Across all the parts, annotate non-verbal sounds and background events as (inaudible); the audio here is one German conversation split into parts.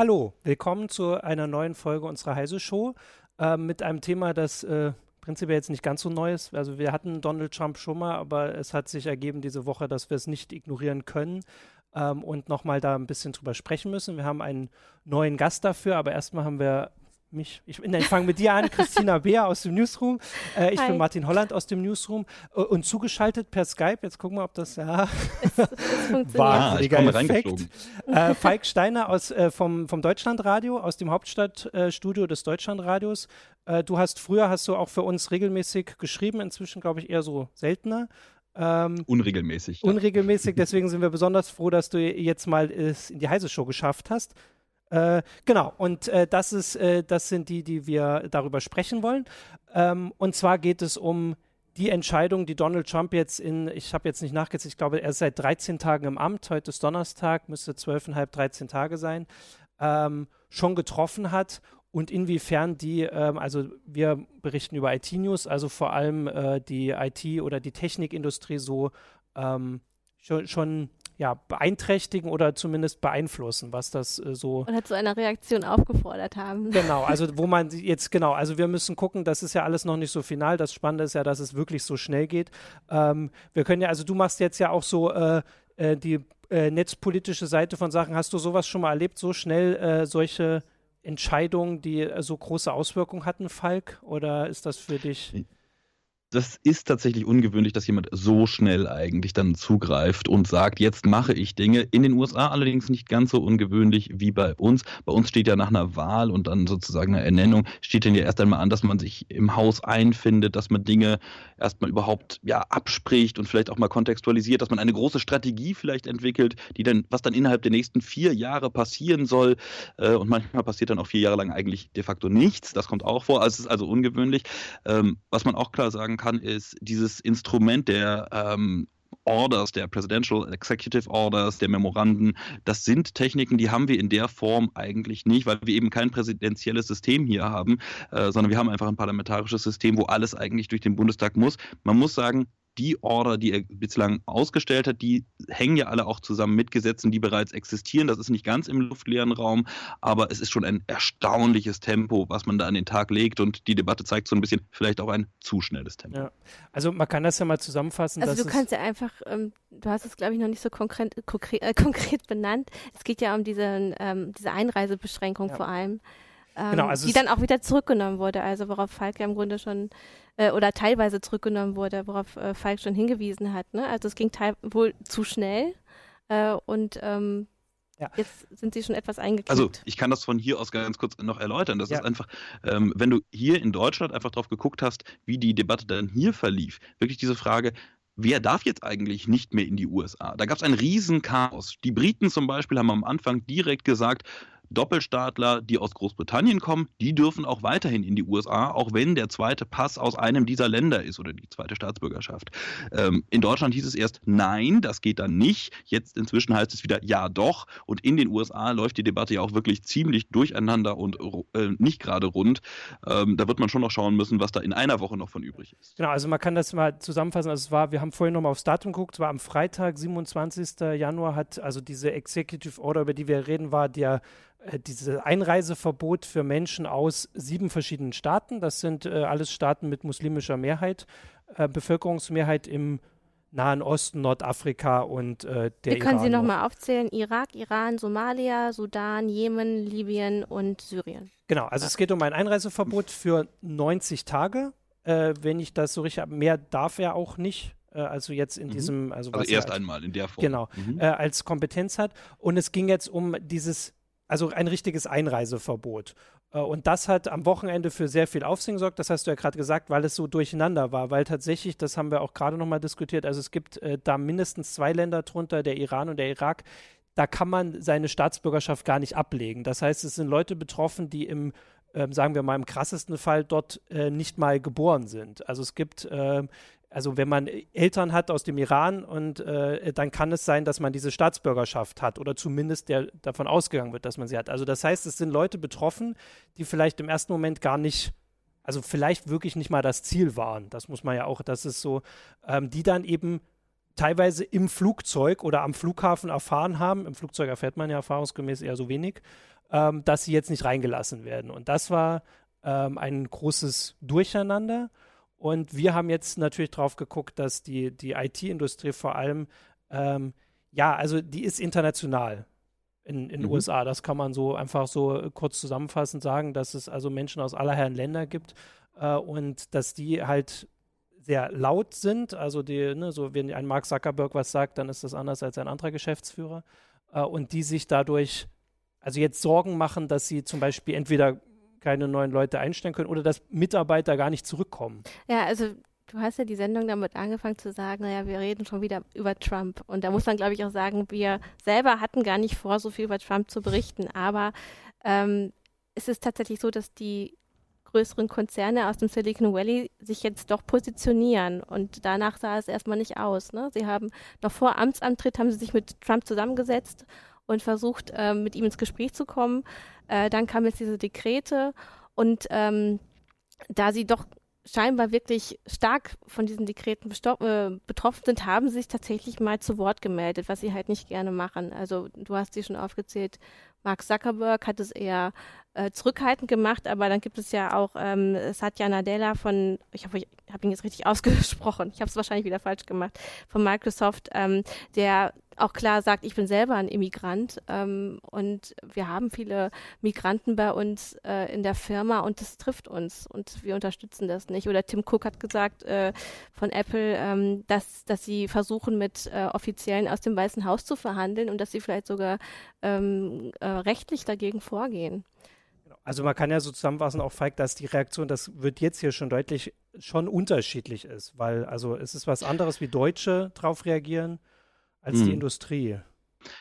Hallo, willkommen zu einer neuen Folge unserer Heise Show äh, mit einem Thema, das äh, prinzipiell jetzt nicht ganz so neu ist. Also wir hatten Donald Trump schon mal, aber es hat sich ergeben diese Woche, dass wir es nicht ignorieren können ähm, und nochmal da ein bisschen drüber sprechen müssen. Wir haben einen neuen Gast dafür, aber erstmal haben wir mich, ich, ich fange mit dir an, Christina Beer aus dem Newsroom. Äh, ich Hi. bin Martin Holland aus dem Newsroom äh, und zugeschaltet per Skype. Jetzt gucken wir, ob das ja es, es wahnsinniger ah, Effekt. Äh, Falk Steiner aus, äh, vom, vom Deutschlandradio, aus dem Hauptstadtstudio des Deutschlandradios. Äh, du hast früher hast du auch für uns regelmäßig geschrieben, inzwischen glaube ich eher so seltener. Ähm, unregelmäßig. Unregelmäßig, deswegen sind wir besonders froh, dass du jetzt mal es in die heiße Show geschafft hast. Äh, genau, und äh, das, ist, äh, das sind die, die wir darüber sprechen wollen. Ähm, und zwar geht es um die Entscheidung, die Donald Trump jetzt in, ich habe jetzt nicht nachgezählt, ich glaube, er ist seit 13 Tagen im Amt, heute ist Donnerstag, müsste 12,5, 13 Tage sein, ähm, schon getroffen hat. Und inwiefern die, ähm, also wir berichten über IT-News, also vor allem äh, die IT- oder die Technikindustrie so ähm, schon, schon ja, beeinträchtigen oder zumindest beeinflussen, was das äh, so. Und zu einer Reaktion aufgefordert haben. Genau, also (laughs) wo man jetzt, genau, also wir müssen gucken, das ist ja alles noch nicht so final. Das Spannende ist ja, dass es wirklich so schnell geht. Ähm, wir können ja, also du machst jetzt ja auch so äh, äh, die äh, netzpolitische Seite von Sachen. Hast du sowas schon mal erlebt, so schnell äh, solche Entscheidungen, die äh, so große Auswirkungen hatten, Falk? Oder ist das für dich? Das ist tatsächlich ungewöhnlich, dass jemand so schnell eigentlich dann zugreift und sagt, jetzt mache ich Dinge. In den USA allerdings nicht ganz so ungewöhnlich wie bei uns. Bei uns steht ja nach einer Wahl und dann sozusagen einer Ernennung, steht dann ja erst einmal an, dass man sich im Haus einfindet, dass man Dinge erstmal überhaupt ja, abspricht und vielleicht auch mal kontextualisiert, dass man eine große Strategie vielleicht entwickelt, die dann, was dann innerhalb der nächsten vier Jahre passieren soll. Äh, und manchmal passiert dann auch vier Jahre lang eigentlich de facto nichts. Das kommt auch vor. Also es ist also ungewöhnlich. Ähm, was man auch klar sagen kann, ist dieses Instrument der ähm, Orders, der Presidential Executive Orders, der Memoranden, das sind Techniken, die haben wir in der Form eigentlich nicht, weil wir eben kein präsidentielles System hier haben, äh, sondern wir haben einfach ein parlamentarisches System, wo alles eigentlich durch den Bundestag muss. Man muss sagen, die Order, die er bislang ausgestellt hat, die hängen ja alle auch zusammen mit Gesetzen, die bereits existieren. Das ist nicht ganz im luftleeren Raum, aber es ist schon ein erstaunliches Tempo, was man da an den Tag legt. Und die Debatte zeigt so ein bisschen vielleicht auch ein zu schnelles Tempo. Ja. Also man kann das ja mal zusammenfassen. Also du kannst ja einfach, ähm, du hast es glaube ich noch nicht so konkret, konkret, äh, (laughs) konkret benannt. Es geht ja um diese, ähm, diese Einreisebeschränkung ja. vor allem. Ähm, genau, also die dann auch wieder zurückgenommen wurde, also worauf Falk ja im Grunde schon äh, oder teilweise zurückgenommen wurde, worauf äh, Falk schon hingewiesen hat. Ne? Also es ging wohl zu schnell äh, und ähm, ja. Jetzt sind sie schon etwas eingeknickt. Also ich kann das von hier aus ganz kurz noch erläutern. Das ja. ist einfach, ähm, wenn du hier in Deutschland einfach drauf geguckt hast, wie die Debatte dann hier verlief, wirklich diese Frage, wer darf jetzt eigentlich nicht mehr in die USA? Da gab es ein Riesenchaos. Die Briten zum Beispiel haben am Anfang direkt gesagt, Doppelstaatler, die aus Großbritannien kommen, die dürfen auch weiterhin in die USA, auch wenn der zweite Pass aus einem dieser Länder ist oder die zweite Staatsbürgerschaft. Ähm, in Deutschland hieß es erst nein, das geht dann nicht. Jetzt inzwischen heißt es wieder ja doch. Und in den USA läuft die Debatte ja auch wirklich ziemlich durcheinander und äh, nicht gerade rund. Ähm, da wird man schon noch schauen müssen, was da in einer Woche noch von übrig ist. Genau, also man kann das mal zusammenfassen. Also es war, wir haben vorhin nochmal aufs Datum geguckt, es war am Freitag, 27. Januar, hat also diese Executive Order, über die wir reden, war der dieses Einreiseverbot für Menschen aus sieben verschiedenen Staaten. Das sind äh, alles Staaten mit muslimischer Mehrheit, äh, Bevölkerungsmehrheit im Nahen Osten, Nordafrika und äh, der Wir können Iran Sie nochmal aufzählen: Irak, Iran, Somalia, Sudan, Jemen, Libyen und Syrien. Genau, also es geht um ein Einreiseverbot für 90 Tage. Äh, wenn ich das so richtig habe, mehr darf er auch nicht äh, also jetzt in mhm. diesem, also, also erst als, einmal in der Form. Genau, mhm. äh, als Kompetenz hat. Und es ging jetzt um dieses also ein richtiges Einreiseverbot. Äh, und das hat am Wochenende für sehr viel Aufsehen gesorgt, das hast du ja gerade gesagt, weil es so durcheinander war, weil tatsächlich, das haben wir auch gerade nochmal diskutiert, also es gibt äh, da mindestens zwei Länder drunter, der Iran und der Irak, da kann man seine Staatsbürgerschaft gar nicht ablegen. Das heißt, es sind Leute betroffen, die im ähm, sagen wir mal im krassesten Fall dort äh, nicht mal geboren sind. Also es gibt äh, also wenn man Eltern hat aus dem Iran und äh, dann kann es sein, dass man diese Staatsbürgerschaft hat oder zumindest der davon ausgegangen wird, dass man sie hat. Also das heißt, es sind Leute betroffen, die vielleicht im ersten Moment gar nicht, also vielleicht wirklich nicht mal das Ziel waren. Das muss man ja auch, das ist so, ähm, die dann eben teilweise im Flugzeug oder am Flughafen erfahren haben. Im Flugzeug erfährt man ja erfahrungsgemäß eher so wenig. ähm, dass sie jetzt nicht reingelassen werden. Und das war ähm, ein großes Durcheinander. Und wir haben jetzt natürlich drauf geguckt, dass die, die IT-Industrie vor allem, ähm, ja, also die ist international in den mhm. USA. Das kann man so einfach so kurz zusammenfassend sagen, dass es also Menschen aus aller Herren Länder gibt äh, und dass die halt sehr laut sind. Also die, ne, so wenn ein Mark Zuckerberg was sagt, dann ist das anders als ein anderer Geschäftsführer. Äh, und die sich dadurch also jetzt Sorgen machen, dass sie zum Beispiel entweder keine neuen Leute einstellen können oder dass Mitarbeiter gar nicht zurückkommen. Ja, also du hast ja die Sendung damit angefangen zu sagen, naja, wir reden schon wieder über Trump. Und da muss man, glaube ich, auch sagen, wir selber hatten gar nicht vor, so viel über Trump zu berichten. Aber ähm, es ist tatsächlich so, dass die größeren Konzerne aus dem Silicon Valley sich jetzt doch positionieren. Und danach sah es erstmal nicht aus. Ne? Sie haben noch vor Amtsantritt haben sie sich mit Trump zusammengesetzt und versucht, äh, mit ihm ins Gespräch zu kommen. Äh, dann kamen jetzt diese Dekrete und ähm, da sie doch scheinbar wirklich stark von diesen Dekreten äh, betroffen sind, haben sie sich tatsächlich mal zu Wort gemeldet, was sie halt nicht gerne machen. Also du hast sie schon aufgezählt, Mark Zuckerberg hat es eher äh, zurückhaltend gemacht, aber dann gibt es ja auch ähm, Satya Nadella von, ich hoffe, ich habe ihn jetzt richtig (laughs) ausgesprochen, ich habe es wahrscheinlich wieder falsch gemacht, von Microsoft, ähm, der auch klar sagt, ich bin selber ein Immigrant ähm, und wir haben viele Migranten bei uns äh, in der Firma und das trifft uns und wir unterstützen das nicht. Oder Tim Cook hat gesagt äh, von Apple, ähm, dass, dass sie versuchen, mit äh, Offiziellen aus dem Weißen Haus zu verhandeln und dass sie vielleicht sogar ähm, äh, rechtlich dagegen vorgehen. Genau. Also man kann ja so zusammenfassen, auch Falk, dass die Reaktion, das wird jetzt hier schon deutlich, schon unterschiedlich ist, weil also es ist was anderes, wie Deutsche darauf reagieren als hm. die Industrie.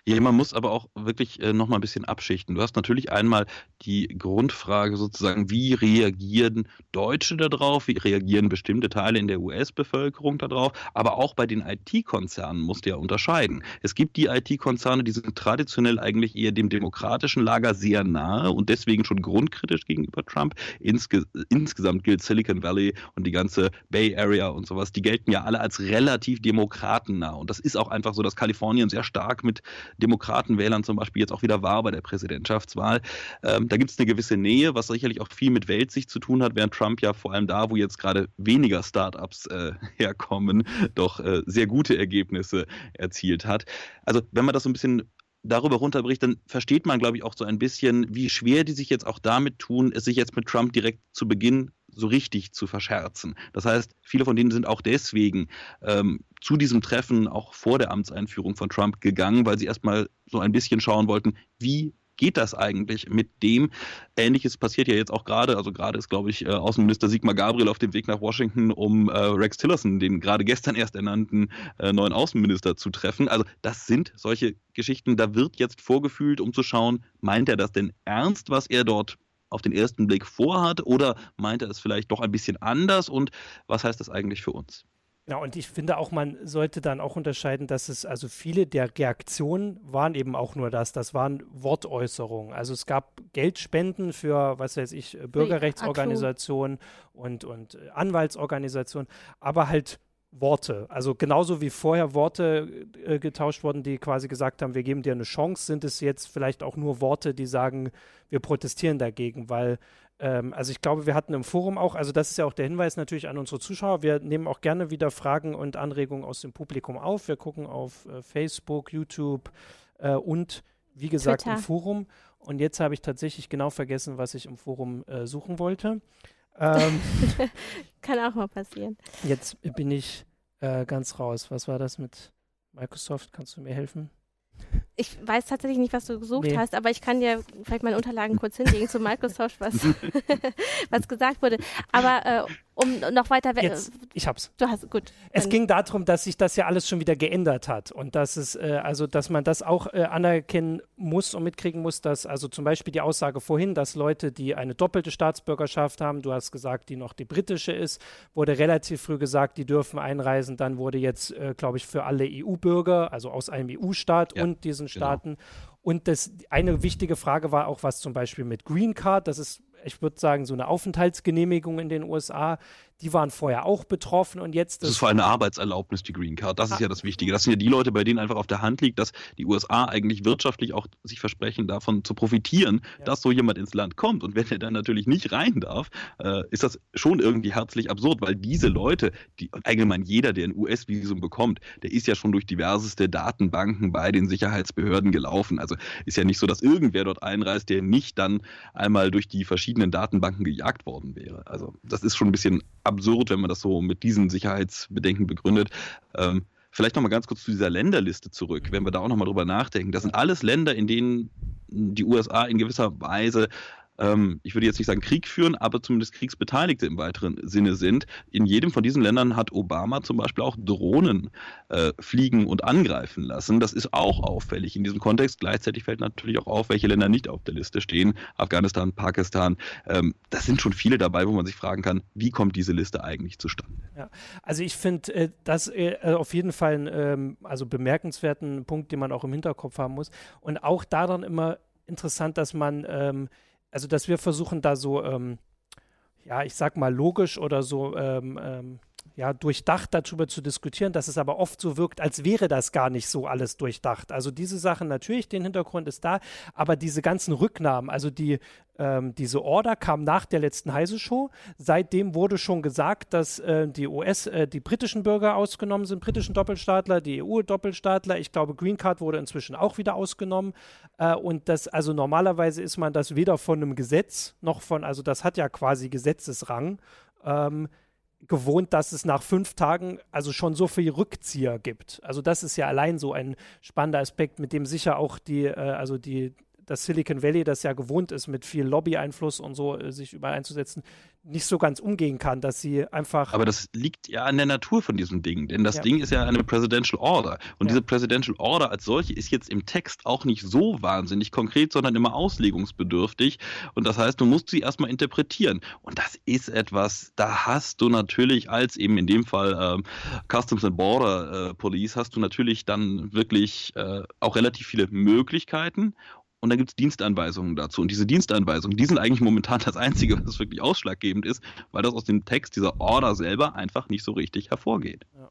Ja, man muss aber auch wirklich äh, noch mal ein bisschen abschichten. Du hast natürlich einmal die Grundfrage sozusagen, wie reagieren Deutsche darauf, wie reagieren bestimmte Teile in der US-Bevölkerung darauf, aber auch bei den IT-Konzernen musst du ja unterscheiden. Es gibt die IT-Konzerne, die sind traditionell eigentlich eher dem demokratischen Lager sehr nahe und deswegen schon grundkritisch gegenüber Trump. Insge insgesamt gilt Silicon Valley und die ganze Bay Area und sowas, die gelten ja alle als relativ demokratennah und das ist auch einfach so, dass Kalifornien sehr stark mit Demokratenwählern zum Beispiel jetzt auch wieder war bei der Präsidentschaftswahl. Ähm, da gibt es eine gewisse Nähe, was sicherlich auch viel mit Weltsicht zu tun hat, während Trump ja vor allem da, wo jetzt gerade weniger Startups äh, (laughs) herkommen, doch äh, sehr gute Ergebnisse erzielt hat. Also wenn man das so ein bisschen darüber runterbricht, dann versteht man, glaube ich, auch so ein bisschen, wie schwer die sich jetzt auch damit tun, es sich jetzt mit Trump direkt zu Beginn so richtig zu verscherzen. Das heißt, viele von denen sind auch deswegen ähm, zu diesem Treffen auch vor der Amtseinführung von Trump gegangen, weil sie erstmal so ein bisschen schauen wollten, wie geht das eigentlich mit dem? Ähnliches passiert ja jetzt auch gerade. Also gerade ist, glaube ich, äh, Außenminister Sigmar Gabriel auf dem Weg nach Washington, um äh, Rex Tillerson, den gerade gestern erst ernannten äh, neuen Außenminister, zu treffen. Also das sind solche Geschichten, da wird jetzt vorgefühlt, um zu schauen, meint er das denn ernst, was er dort auf den ersten Blick vorhat oder meint er es vielleicht doch ein bisschen anders und was heißt das eigentlich für uns? Ja, und ich finde auch, man sollte dann auch unterscheiden, dass es also viele der Reaktionen waren eben auch nur das. Das waren Wortäußerungen. Also es gab Geldspenden für, was weiß ich, Bürgerrechtsorganisationen und, und Anwaltsorganisationen, aber halt Worte. Also genauso wie vorher Worte äh, getauscht wurden, die quasi gesagt haben, wir geben dir eine Chance, sind es jetzt vielleicht auch nur Worte, die sagen, wir protestieren dagegen, weil ähm, also ich glaube, wir hatten im Forum auch, also das ist ja auch der Hinweis natürlich an unsere Zuschauer, wir nehmen auch gerne wieder Fragen und Anregungen aus dem Publikum auf. Wir gucken auf äh, Facebook, YouTube äh, und wie gesagt Twitter. im Forum. Und jetzt habe ich tatsächlich genau vergessen, was ich im Forum äh, suchen wollte. Ähm, (laughs) Kann auch mal passieren. Jetzt bin ich äh, ganz raus. Was war das mit Microsoft? Kannst du mir helfen? Ich weiß tatsächlich nicht, was du gesucht nee. hast, aber ich kann dir vielleicht meine Unterlagen kurz hinlegen zu Microsoft, was, (laughs) was gesagt wurde. Aber äh, um noch weiter weg. Ich hab's. Du hast gut. Es ging darum, dass sich das ja alles schon wieder geändert hat und dass es, äh, also dass man das auch äh, anerkennen muss und mitkriegen muss, dass also zum Beispiel die Aussage vorhin, dass Leute, die eine doppelte Staatsbürgerschaft haben, du hast gesagt, die noch die britische ist, wurde relativ früh gesagt, die dürfen einreisen. Dann wurde jetzt, äh, glaube ich, für alle EU-Bürger, also aus einem EU-Staat ja, und diesen. Staaten. Genau. Und das, eine wichtige Frage war auch, was zum Beispiel mit Green Card, das ist ich würde sagen, so eine Aufenthaltsgenehmigung in den USA, die waren vorher auch betroffen und jetzt. Das, das ist vor allem eine Arbeitserlaubnis, die Green Card. Das ist ah. ja das Wichtige. Das sind ja die Leute, bei denen einfach auf der Hand liegt, dass die USA eigentlich wirtschaftlich auch sich versprechen, davon zu profitieren, ja. dass so jemand ins Land kommt. Und wenn er dann natürlich nicht rein darf, äh, ist das schon irgendwie herzlich absurd, weil diese Leute, die allgemein jeder, der ein US-Visum bekommt, der ist ja schon durch diverseste Datenbanken bei den Sicherheitsbehörden gelaufen. Also ist ja nicht so, dass irgendwer dort einreist, der nicht dann einmal durch die verschiedenen Datenbanken gejagt worden wäre. Also das ist schon ein bisschen absurd, wenn man das so mit diesen Sicherheitsbedenken begründet. Ähm, vielleicht nochmal ganz kurz zu dieser Länderliste zurück, wenn wir da auch nochmal drüber nachdenken. Das sind alles Länder, in denen die USA in gewisser Weise ähm, ich würde jetzt nicht sagen Krieg führen, aber zumindest Kriegsbeteiligte im weiteren Sinne sind. In jedem von diesen Ländern hat Obama zum Beispiel auch Drohnen äh, fliegen und angreifen lassen. Das ist auch auffällig in diesem Kontext. Gleichzeitig fällt natürlich auch auf, welche Länder nicht auf der Liste stehen. Afghanistan, Pakistan. Ähm, das sind schon viele dabei, wo man sich fragen kann, wie kommt diese Liste eigentlich zustande? Ja, also ich finde äh, das äh, auf jeden Fall einen ähm, also bemerkenswerten Punkt, den man auch im Hinterkopf haben muss. Und auch daran immer interessant, dass man ähm, also dass wir versuchen da so, ähm, ja, ich sag mal logisch oder so, ähm, ähm, ja, durchdacht darüber zu diskutieren, dass es aber oft so wirkt, als wäre das gar nicht so alles durchdacht. Also diese Sachen natürlich, den Hintergrund ist da, aber diese ganzen Rücknahmen, also die, ähm, diese Order kam nach der letzten Heise-Show. Seitdem wurde schon gesagt, dass äh, die US, äh, die britischen Bürger ausgenommen sind, britischen Doppelstaatler, die EU-Doppelstaatler. Ich glaube, Green Card wurde inzwischen auch wieder ausgenommen. Äh, und das, also normalerweise ist man das weder von einem Gesetz noch von, also das hat ja quasi Gesetzesrang. Ähm, gewohnt, dass es nach fünf Tagen also schon so viel Rückzieher gibt. Also das ist ja allein so ein spannender Aspekt, mit dem sicher auch die, äh, also die das Silicon Valley, das ja gewohnt ist, mit viel Lobby-Einfluss und so äh, sich überall einzusetzen, nicht so ganz umgehen kann, dass sie einfach. Aber das liegt ja an der Natur von diesem Ding, denn das ja. Ding ist ja eine Presidential Order. Und ja. diese Presidential Order als solche ist jetzt im Text auch nicht so wahnsinnig konkret, sondern immer auslegungsbedürftig. Und das heißt, du musst sie erstmal interpretieren. Und das ist etwas, da hast du natürlich als eben in dem Fall ähm, Customs and Border äh, Police, hast du natürlich dann wirklich äh, auch relativ viele Möglichkeiten und dann gibt es Dienstanweisungen dazu. Und diese Dienstanweisungen, die sind eigentlich momentan das Einzige, was wirklich ausschlaggebend ist, weil das aus dem Text dieser Order selber einfach nicht so richtig hervorgeht. Ja.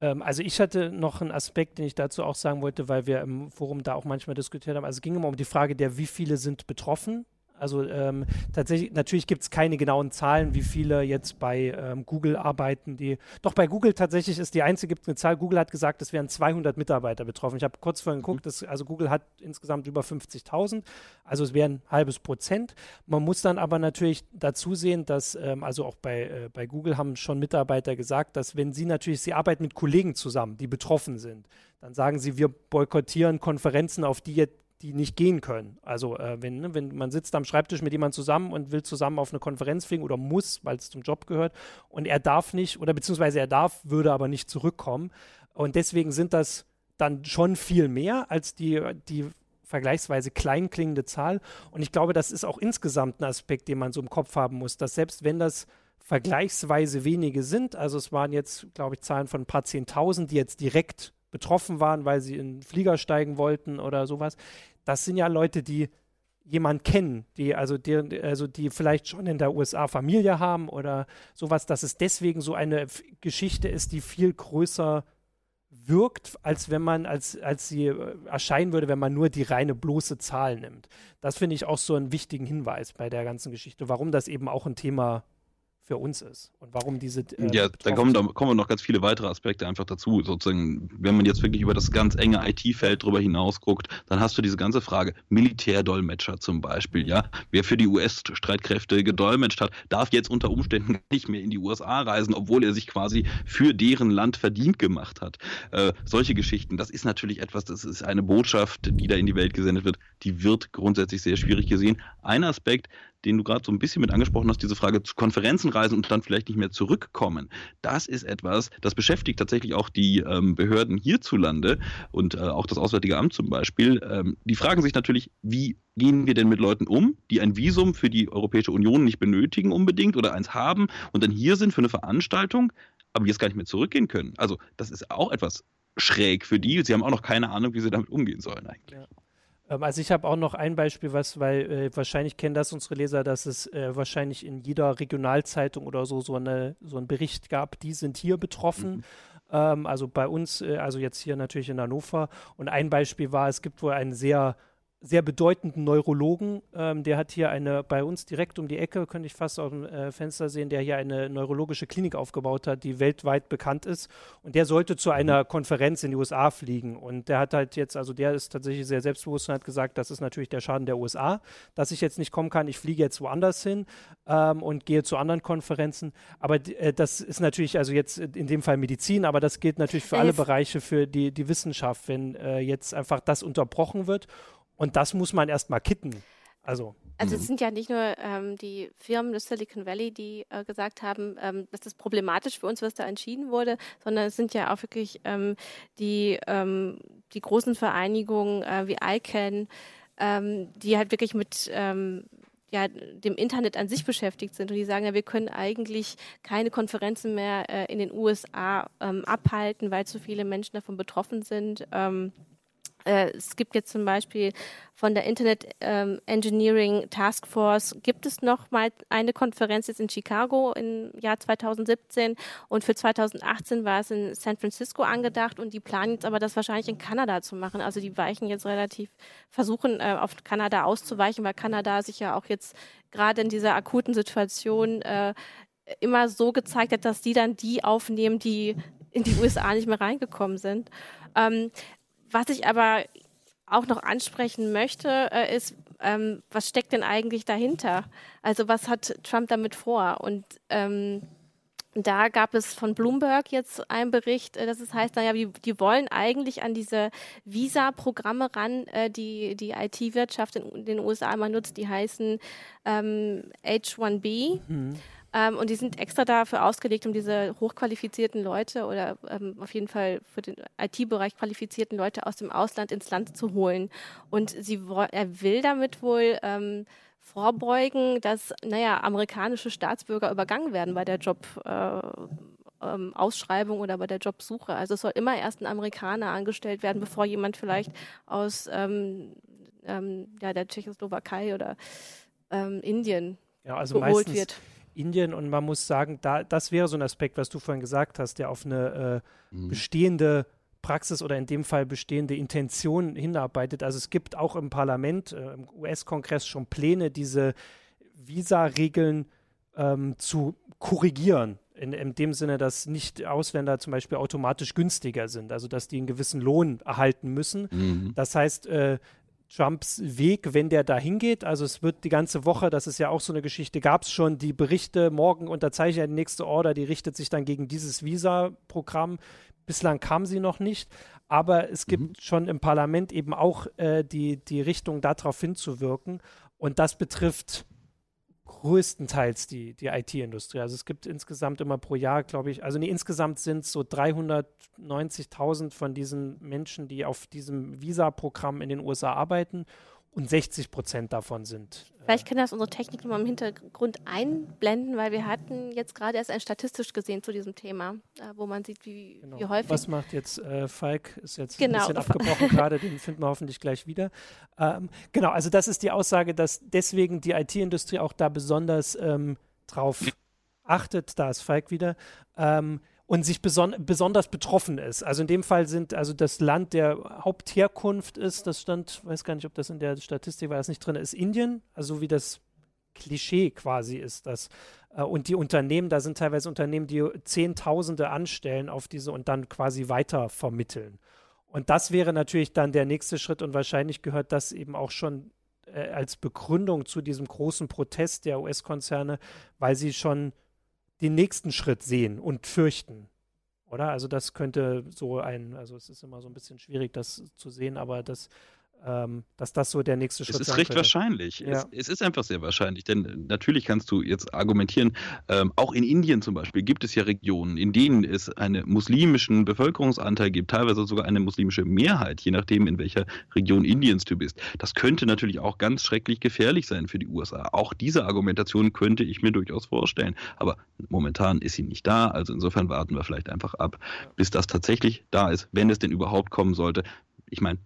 Ähm, also ich hatte noch einen Aspekt, den ich dazu auch sagen wollte, weil wir im Forum da auch manchmal diskutiert haben. Also es ging immer um die Frage der, wie viele sind betroffen also ähm, tatsächlich, natürlich gibt es keine genauen Zahlen, wie viele jetzt bei ähm, Google arbeiten, die. Doch bei Google tatsächlich ist die einzige gibt eine Zahl. Google hat gesagt, es wären 200 Mitarbeiter betroffen. Ich habe kurz vorhin geguckt, mhm. dass, also Google hat insgesamt über 50.000, also es wären ein halbes Prozent. Man muss dann aber natürlich dazu sehen, dass ähm, also auch bei, äh, bei Google haben schon Mitarbeiter gesagt, dass wenn sie natürlich, sie arbeiten mit Kollegen zusammen, die betroffen sind, dann sagen sie, wir boykottieren Konferenzen, auf die jetzt die nicht gehen können. Also äh, wenn, ne, wenn man sitzt am Schreibtisch mit jemandem zusammen und will zusammen auf eine Konferenz fliegen oder muss, weil es zum Job gehört und er darf nicht oder beziehungsweise er darf, würde aber nicht zurückkommen. Und deswegen sind das dann schon viel mehr als die, die vergleichsweise klein klingende Zahl. Und ich glaube, das ist auch insgesamt ein Aspekt, den man so im Kopf haben muss, dass selbst wenn das vergleichsweise wenige sind, also es waren jetzt, glaube ich, Zahlen von ein paar Zehntausend, die jetzt direkt betroffen waren, weil sie in den Flieger steigen wollten oder sowas, das sind ja Leute, die jemanden kennen, die also, die, also die vielleicht schon in der USA Familie haben oder sowas, dass es deswegen so eine Geschichte ist, die viel größer wirkt, als wenn man, als, als sie äh, erscheinen würde, wenn man nur die reine bloße Zahl nimmt. Das finde ich auch so einen wichtigen Hinweis bei der ganzen Geschichte, warum das eben auch ein Thema für uns ist und warum diese. Äh, ja, da kommen, da kommen noch ganz viele weitere Aspekte einfach dazu. Sozusagen, wenn man jetzt wirklich über das ganz enge IT-Feld drüber hinaus guckt, dann hast du diese ganze Frage Militärdolmetscher zum Beispiel. Ja, wer für die US-Streitkräfte gedolmetscht hat, darf jetzt unter Umständen (laughs) nicht mehr in die USA reisen, obwohl er sich quasi für deren Land verdient gemacht hat. Äh, solche Geschichten, das ist natürlich etwas, das ist eine Botschaft, die da in die Welt gesendet wird, die wird grundsätzlich sehr schwierig gesehen. Ein Aspekt, den du gerade so ein bisschen mit angesprochen hast, diese Frage zu Konferenzen reisen und dann vielleicht nicht mehr zurückkommen, das ist etwas, das beschäftigt tatsächlich auch die ähm, Behörden hierzulande und äh, auch das Auswärtige Amt zum Beispiel. Ähm, die fragen sich natürlich, wie gehen wir denn mit Leuten um, die ein Visum für die Europäische Union nicht benötigen unbedingt oder eins haben und dann hier sind für eine Veranstaltung, aber jetzt gar nicht mehr zurückgehen können. Also das ist auch etwas schräg für die. Sie haben auch noch keine Ahnung, wie sie damit umgehen sollen eigentlich. Ja. Ähm, also ich habe auch noch ein Beispiel, was, weil äh, wahrscheinlich kennen das unsere Leser, dass es äh, wahrscheinlich in jeder Regionalzeitung oder so so, eine, so einen Bericht gab, die sind hier betroffen. Mhm. Ähm, also bei uns, äh, also jetzt hier natürlich in Hannover. Und ein Beispiel war, es gibt wohl einen sehr sehr bedeutenden Neurologen. Ähm, der hat hier eine, bei uns direkt um die Ecke, könnte ich fast aus dem äh, Fenster sehen, der hier eine neurologische Klinik aufgebaut hat, die weltweit bekannt ist. Und der sollte zu einer mhm. Konferenz in die USA fliegen. Und der hat halt jetzt, also der ist tatsächlich sehr selbstbewusst und hat gesagt, das ist natürlich der Schaden der USA, dass ich jetzt nicht kommen kann. Ich fliege jetzt woanders hin ähm, und gehe zu anderen Konferenzen. Aber äh, das ist natürlich, also jetzt in dem Fall Medizin, aber das gilt natürlich für alle Bereiche, für die, die Wissenschaft, wenn äh, jetzt einfach das unterbrochen wird. Und das muss man erstmal kitten. Also. Also es mhm. sind ja nicht nur ähm, die Firmen des Silicon Valley, die äh, gesagt haben, ähm, das ist problematisch für uns, was da entschieden wurde, sondern es sind ja auch wirklich ähm, die, ähm, die großen Vereinigungen äh, wie ICANN, ähm, die halt wirklich mit ähm, ja, dem Internet an sich beschäftigt sind und die sagen, ja, wir können eigentlich keine Konferenzen mehr äh, in den USA abhalten, weil zu viele Menschen davon betroffen sind. Äh, es gibt jetzt zum Beispiel von der Internet ähm, Engineering Task Force gibt es noch mal eine Konferenz jetzt in Chicago im Jahr 2017 und für 2018 war es in San Francisco angedacht und die planen jetzt aber das wahrscheinlich in Kanada zu machen. Also die weichen jetzt relativ, versuchen äh, auf Kanada auszuweichen, weil Kanada sich ja auch jetzt gerade in dieser akuten Situation äh, immer so gezeigt hat, dass die dann die aufnehmen, die in die USA nicht mehr reingekommen sind. Ähm, was ich aber auch noch ansprechen möchte, äh, ist, ähm, was steckt denn eigentlich dahinter? Also was hat Trump damit vor? Und ähm, da gab es von Bloomberg jetzt einen Bericht, äh, dass es heißt, naja, die, die wollen eigentlich an diese Visa-Programme ran, äh, die die IT-Wirtschaft in den USA immer nutzt, die heißen ähm, H1B. Mhm. Ähm, und die sind extra dafür ausgelegt, um diese hochqualifizierten Leute oder ähm, auf jeden Fall für den IT-Bereich qualifizierten Leute aus dem Ausland ins Land zu holen. Und sie, er will damit wohl ähm, vorbeugen, dass, naja, amerikanische Staatsbürger übergangen werden bei der Job. Äh, ähm, Ausschreibung oder bei der Jobsuche. Also es soll immer erst ein Amerikaner angestellt werden, bevor jemand vielleicht aus ähm, ähm, ja, der Tschechoslowakei oder ähm, Indien ja, also geholt wird. Indien und man muss sagen, da, das wäre so ein Aspekt, was du vorhin gesagt hast, der auf eine äh, mhm. bestehende Praxis oder in dem Fall bestehende Intention hinarbeitet. Also es gibt auch im Parlament, äh, im US-Kongress schon Pläne, diese Visa-Regeln ähm, zu korrigieren. In, in, dem Sinne, dass nicht Ausländer zum Beispiel automatisch günstiger sind, also dass die einen gewissen Lohn erhalten müssen. Mhm. Das heißt, äh, Trumps Weg, wenn der da hingeht. Also es wird die ganze Woche, das ist ja auch so eine Geschichte, gab es schon die Berichte, morgen unterzeichnet er die nächste Order, die richtet sich dann gegen dieses Visa-Programm. Bislang kam sie noch nicht, aber es gibt mhm. schon im Parlament eben auch äh, die, die Richtung, darauf hinzuwirken. Und das betrifft größtenteils die, die IT-Industrie. Also es gibt insgesamt immer pro Jahr, glaube ich, also nee, insgesamt sind es so 390.000 von diesen Menschen, die auf diesem Visa-Programm in den USA arbeiten und 60 Prozent davon sind. Äh, Vielleicht kann das unsere Technik mal im Hintergrund einblenden, weil wir hatten jetzt gerade erst ein statistisch gesehen zu diesem Thema, äh, wo man sieht, wie, genau. wie häufig. Was macht jetzt äh, Falk? Ist jetzt genau. ein bisschen abgebrochen (laughs) gerade, den finden wir hoffentlich gleich wieder. Ähm, genau, also das ist die Aussage, dass deswegen die IT-Industrie auch da besonders ähm, drauf achtet. Da ist Falk wieder. Ähm, und sich beson besonders betroffen ist. Also in dem Fall sind also das Land der Hauptherkunft ist, das stand, weiß gar nicht, ob das in der Statistik war, das nicht drin, ist Indien, also wie das Klischee quasi ist das. Äh, und die Unternehmen, da sind teilweise Unternehmen, die Zehntausende anstellen auf diese und dann quasi weiter vermitteln. Und das wäre natürlich dann der nächste Schritt und wahrscheinlich gehört das eben auch schon äh, als Begründung zu diesem großen Protest der US-Konzerne, weil sie schon den nächsten Schritt sehen und fürchten. Oder? Also das könnte so ein, also es ist immer so ein bisschen schwierig, das zu sehen, aber das dass das so der nächste Schritt ist. Es ist recht könnte. wahrscheinlich. Ja. Es, es, ist einfach sehr wahrscheinlich, denn natürlich kannst du jetzt argumentieren, ähm, auch in Indien zum Beispiel gibt es ja Regionen, in denen es einen muslimischen Bevölkerungsanteil gibt, teilweise sogar eine muslimische Mehrheit, je nachdem, in welcher Region Indiens du bist. Das könnte natürlich auch ganz schrecklich gefährlich sein für die USA. Auch diese Argumentation könnte ich mir durchaus vorstellen. Aber momentan ist sie nicht da, also insofern warten wir vielleicht einfach ab, bis das tatsächlich da ist, wenn es denn überhaupt kommen sollte. Ich meine,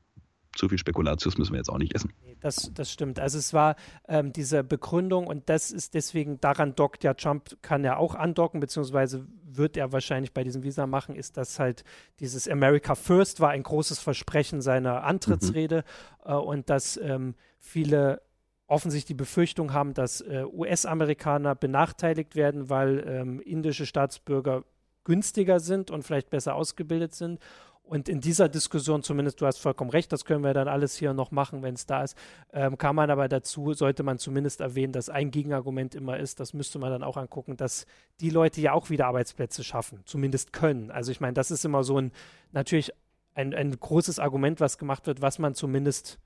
zu viel Spekulatius müssen wir jetzt auch nicht essen. Das, das stimmt. Also es war ähm, diese Begründung und das ist deswegen, daran dockt ja Trump, kann ja auch andocken, beziehungsweise wird er wahrscheinlich bei diesem Visa machen, ist, dass halt dieses America First war ein großes Versprechen seiner Antrittsrede mhm. äh, und dass ähm, viele offensichtlich die Befürchtung haben, dass äh, US-Amerikaner benachteiligt werden, weil ähm, indische Staatsbürger günstiger sind und vielleicht besser ausgebildet sind. Und in dieser Diskussion, zumindest du hast vollkommen recht, das können wir dann alles hier noch machen, wenn es da ist, ähm, kann man aber dazu, sollte man zumindest erwähnen, dass ein Gegenargument immer ist, das müsste man dann auch angucken, dass die Leute ja auch wieder Arbeitsplätze schaffen, zumindest können. Also ich meine, das ist immer so ein, natürlich ein, ein großes Argument, was gemacht wird, was man zumindest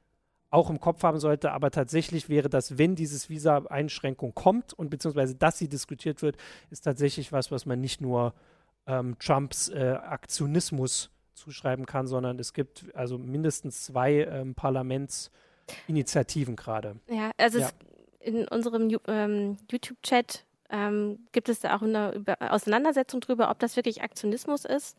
auch im Kopf haben sollte, aber tatsächlich wäre das, wenn dieses Visa-Einschränkung kommt und beziehungsweise dass sie diskutiert wird, ist tatsächlich was, was man nicht nur ähm, Trumps äh, Aktionismus zuschreiben kann, sondern es gibt also mindestens zwei ähm, Parlamentsinitiativen gerade. Ja, also ja. in unserem ähm, YouTube-Chat ähm, gibt es da auch eine Über Auseinandersetzung darüber, ob das wirklich Aktionismus ist.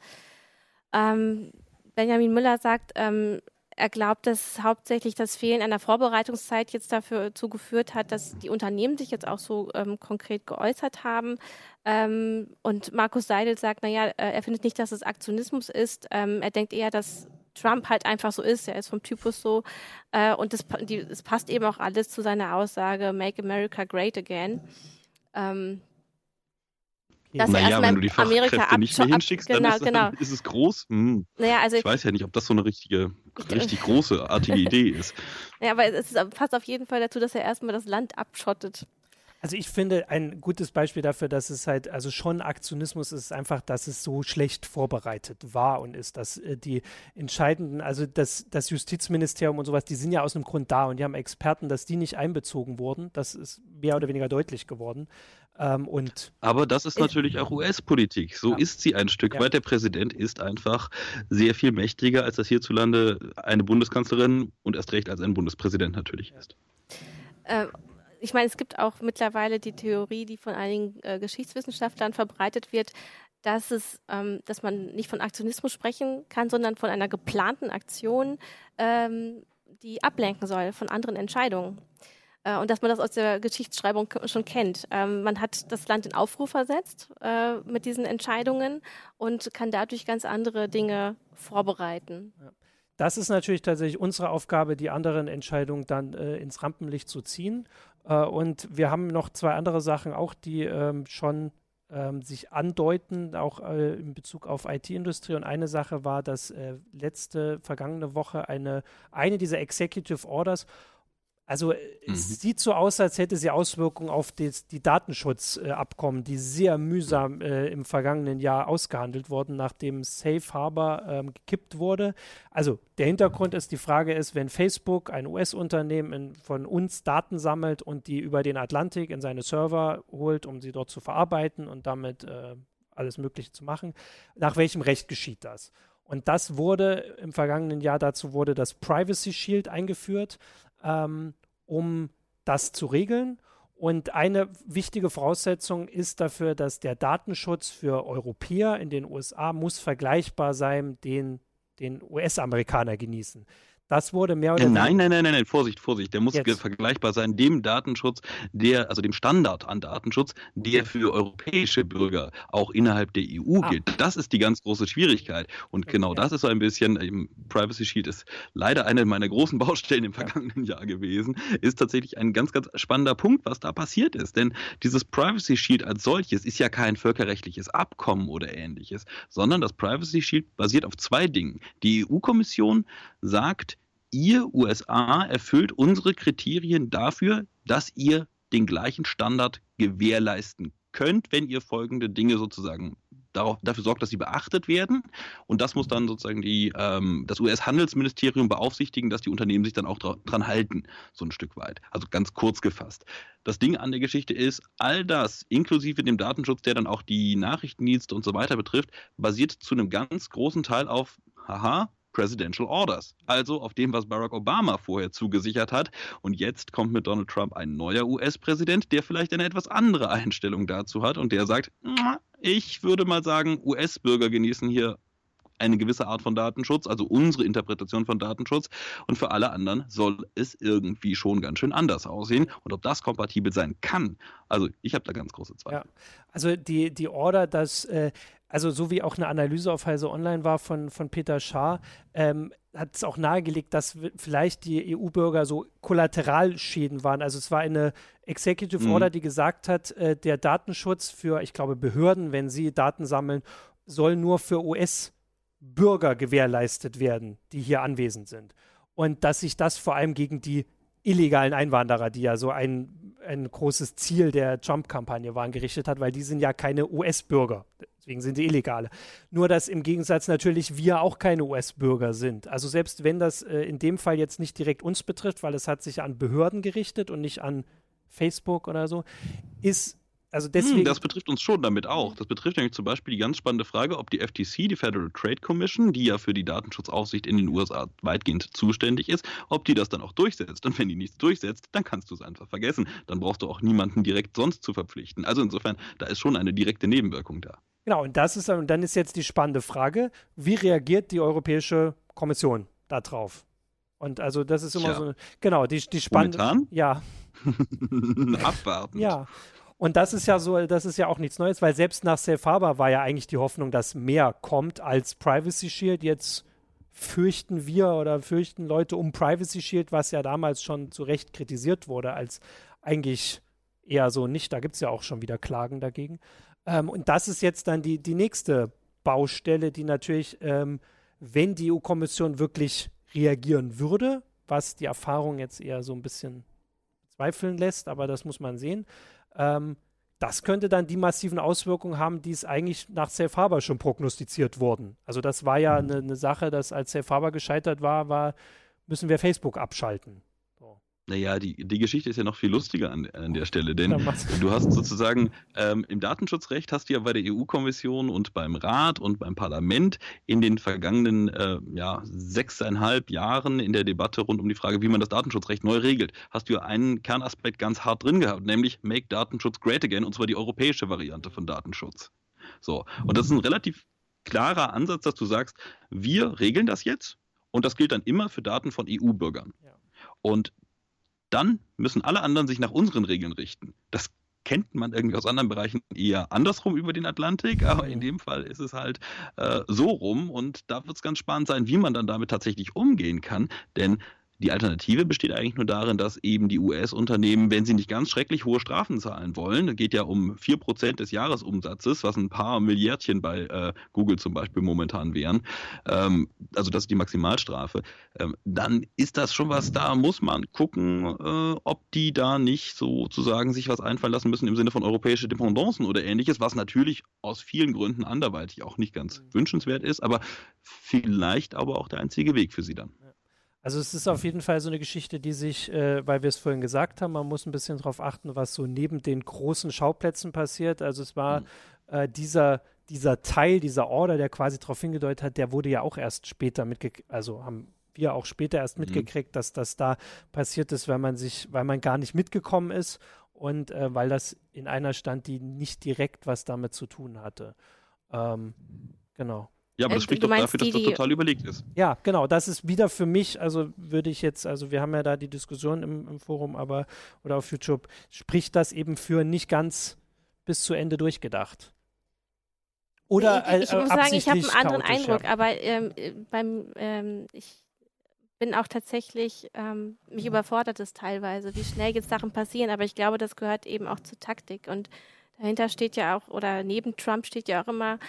Ähm, Benjamin Müller sagt, ähm, er glaubt, dass hauptsächlich das Fehlen einer Vorbereitungszeit jetzt dafür zugeführt hat, dass die Unternehmen sich jetzt auch so ähm, konkret geäußert haben. Ähm, und Markus Seidel sagt, naja, äh, er findet nicht, dass es Aktionismus ist. Ähm, er denkt eher, dass Trump halt einfach so ist. Er ist vom Typus so. Äh, und es passt eben auch alles zu seiner Aussage, Make America Great Again. Dass naja, wenn du die Fachkräfte Amerika nicht mehr hinschickst, genau, dann, ist, genau. dann ist es groß. Hm. Naja, also ich weiß ja nicht, ob das so eine richtige, richtig großartige (laughs) Idee ist. Ja, aber es passt auf jeden Fall dazu, dass er erstmal das Land abschottet. Also ich finde ein gutes Beispiel dafür, dass es halt, also schon Aktionismus ist einfach, dass es so schlecht vorbereitet war und ist, dass äh, die entscheidenden, also das, das Justizministerium und sowas, die sind ja aus einem Grund da und die haben Experten, dass die nicht einbezogen wurden. Das ist mehr oder weniger deutlich geworden. Ähm, und Aber das ist natürlich auch US-Politik. So ja. ist sie ein Stück ja. weit. Der Präsident ist einfach sehr viel mächtiger, als das hierzulande eine Bundeskanzlerin und erst recht als ein Bundespräsident natürlich ist. Äh, ich meine, es gibt auch mittlerweile die Theorie, die von einigen äh, Geschichtswissenschaftlern verbreitet wird, dass es, ähm, dass man nicht von Aktionismus sprechen kann, sondern von einer geplanten Aktion, ähm, die ablenken soll von anderen Entscheidungen. Äh, und dass man das aus der Geschichtsschreibung schon kennt. Ähm, man hat das Land in Aufruhr versetzt äh, mit diesen Entscheidungen und kann dadurch ganz andere Dinge vorbereiten. Ja. Das ist natürlich tatsächlich unsere Aufgabe, die anderen Entscheidungen dann äh, ins Rampenlicht zu ziehen. Äh, und wir haben noch zwei andere Sachen auch, die ähm, schon ähm, sich andeuten, auch äh, in Bezug auf IT-Industrie. Und eine Sache war, dass äh, letzte, vergangene Woche eine, eine dieser Executive Orders also äh, mhm. es sieht so aus, als hätte sie Auswirkungen auf des, die Datenschutzabkommen, äh, die sehr mühsam äh, im vergangenen Jahr ausgehandelt wurden, nachdem Safe Harbor ähm, gekippt wurde. Also der Hintergrund ist, die Frage ist, wenn Facebook, ein US-Unternehmen, von uns Daten sammelt und die über den Atlantik in seine Server holt, um sie dort zu verarbeiten und damit äh, alles Mögliche zu machen, nach welchem Recht geschieht das? Und das wurde im vergangenen Jahr, dazu wurde das Privacy Shield eingeführt ähm, um das zu regeln. Und eine wichtige Voraussetzung ist dafür, dass der Datenschutz für Europäer in den USA muss vergleichbar sein, den den US-Amerikaner genießen. Das wurde mehr oder weniger. Nein, nein, nein, nein, nein, Vorsicht, Vorsicht. Der muss Jetzt. vergleichbar sein dem Datenschutz, der, also dem Standard an Datenschutz, der für europäische Bürger auch innerhalb der EU ah. gilt. Das ist die ganz große Schwierigkeit. Und genau okay. das ist so ein bisschen, im Privacy Shield ist leider eine meiner großen Baustellen im vergangenen Jahr gewesen, ist tatsächlich ein ganz, ganz spannender Punkt, was da passiert ist. Denn dieses Privacy Shield als solches ist ja kein völkerrechtliches Abkommen oder ähnliches, sondern das Privacy Shield basiert auf zwei Dingen. Die EU-Kommission sagt, ihr USA erfüllt unsere Kriterien dafür, dass ihr den gleichen Standard gewährleisten könnt, wenn ihr folgende Dinge sozusagen darauf, dafür sorgt, dass sie beachtet werden. Und das muss dann sozusagen die, ähm, das US-Handelsministerium beaufsichtigen, dass die Unternehmen sich dann auch dran halten, so ein Stück weit. Also ganz kurz gefasst. Das Ding an der Geschichte ist, all das, inklusive dem Datenschutz, der dann auch die Nachrichtendienste und so weiter betrifft, basiert zu einem ganz großen Teil auf, haha, Presidential Orders, also auf dem, was Barack Obama vorher zugesichert hat. Und jetzt kommt mit Donald Trump ein neuer US-Präsident, der vielleicht eine etwas andere Einstellung dazu hat und der sagt, ich würde mal sagen, US-Bürger genießen hier eine gewisse Art von Datenschutz, also unsere Interpretation von Datenschutz. Und für alle anderen soll es irgendwie schon ganz schön anders aussehen. Und ob das kompatibel sein kann, also ich habe da ganz große Zweifel. Ja. Also die, die Order, dass äh, also so wie auch eine Analyse auf Heise Online war von, von Peter Schaar, ähm, hat es auch nahegelegt, dass vielleicht die EU-Bürger so Kollateralschäden waren. Also es war eine Executive mhm. Order, die gesagt hat, äh, der Datenschutz für, ich glaube, Behörden, wenn sie Daten sammeln, soll nur für US-Bürger gewährleistet werden, die hier anwesend sind. Und dass sich das vor allem gegen die illegalen Einwanderer, die ja so ein, ein großes Ziel der Trump-Kampagne waren, gerichtet hat, weil die sind ja keine US-Bürger. Deswegen sind sie illegale. Nur, dass im Gegensatz natürlich wir auch keine US-Bürger sind. Also selbst wenn das äh, in dem Fall jetzt nicht direkt uns betrifft, weil es hat sich an Behörden gerichtet und nicht an Facebook oder so, ist also hm, deswegen. Hm, das betrifft uns schon damit auch. Das betrifft nämlich zum Beispiel die ganz spannende Frage, ob die FTC, die Federal Trade Commission, die ja für die Datenschutzaufsicht in den USA weitgehend zuständig ist, ob die das dann auch durchsetzt. Und wenn die nichts durchsetzt, dann kannst du es einfach vergessen. Dann brauchst du auch niemanden direkt sonst zu verpflichten. Also insofern, da ist schon eine direkte Nebenwirkung da. Genau, und das ist und dann ist jetzt die spannende Frage, wie reagiert die Europäische Kommission darauf? Und also das ist immer Tja. so genau, die, die spannende Momentan? Ja. (laughs) (laughs) Abwarten. Ja. Und das ist ja so, das ist ja auch nichts Neues, weil selbst nach Safe Harbor war ja eigentlich die Hoffnung, dass mehr kommt als Privacy Shield. Jetzt fürchten wir oder fürchten Leute um Privacy Shield, was ja damals schon zu Recht kritisiert wurde, als eigentlich eher so nicht. Da gibt es ja auch schon wieder Klagen dagegen. Ähm, und das ist jetzt dann die, die nächste Baustelle, die natürlich, ähm, wenn die EU-Kommission wirklich reagieren würde, was die Erfahrung jetzt eher so ein bisschen zweifeln lässt, aber das muss man sehen. Ähm, das könnte dann die massiven Auswirkungen haben, die es eigentlich nach Safe Harbor schon prognostiziert wurden. Also das war ja eine, eine Sache, dass als Safe Harbor gescheitert war, war, müssen wir Facebook abschalten. Naja, die, die Geschichte ist ja noch viel lustiger an, an der Stelle, denn du hast sozusagen ähm, im Datenschutzrecht hast du ja bei der EU-Kommission und beim Rat und beim Parlament in den vergangenen äh, ja, sechseinhalb Jahren in der Debatte rund um die Frage, wie man das Datenschutzrecht neu regelt, hast du ja einen Kernaspekt ganz hart drin gehabt, nämlich Make Datenschutz Great Again, und zwar die europäische Variante von Datenschutz. So, und das ist ein relativ klarer Ansatz, dass du sagst, wir regeln das jetzt und das gilt dann immer für Daten von EU-Bürgern. Ja. Und dann müssen alle anderen sich nach unseren Regeln richten. Das kennt man irgendwie aus anderen Bereichen eher andersrum über den Atlantik, aber in dem Fall ist es halt äh, so rum und da wird es ganz spannend sein, wie man dann damit tatsächlich umgehen kann, denn die Alternative besteht eigentlich nur darin, dass eben die US-Unternehmen, wenn sie nicht ganz schrecklich hohe Strafen zahlen wollen, geht ja um 4% des Jahresumsatzes, was ein paar Milliardchen bei äh, Google zum Beispiel momentan wären, ähm, also das ist die Maximalstrafe, ähm, dann ist das schon was, da muss man gucken, äh, ob die da nicht sozusagen sich was einfallen lassen müssen im Sinne von europäische Dependancen oder ähnliches, was natürlich aus vielen Gründen anderweitig auch nicht ganz mhm. wünschenswert ist, aber vielleicht aber auch der einzige Weg für sie dann. Also es ist auf jeden Fall so eine Geschichte, die sich, äh, weil wir es vorhin gesagt haben, man muss ein bisschen darauf achten, was so neben den großen Schauplätzen passiert. Also es war mhm. äh, dieser, dieser Teil, dieser Order, der quasi darauf hingedeutet hat, der wurde ja auch erst später mitgekriegt, also haben wir auch später erst mhm. mitgekriegt, dass das da passiert ist, weil man sich, weil man gar nicht mitgekommen ist und äh, weil das in einer stand, die nicht direkt was damit zu tun hatte. Ähm, genau. Ja, aber das äh, spricht doch dafür, die, dass das total überlegt ist. Ja, genau. Das ist wieder für mich, also würde ich jetzt, also wir haben ja da die Diskussion im, im Forum, aber oder auf YouTube, spricht das eben für nicht ganz bis zu Ende durchgedacht. Oder ich, ich äh, muss sagen, ich habe einen anderen Eindruck, ja. aber ähm, äh, beim ähm, ich bin auch tatsächlich, ähm, mich überfordert es teilweise, wie schnell jetzt Sachen passieren, aber ich glaube, das gehört eben auch zur Taktik und dahinter steht ja auch, oder neben Trump steht ja auch immer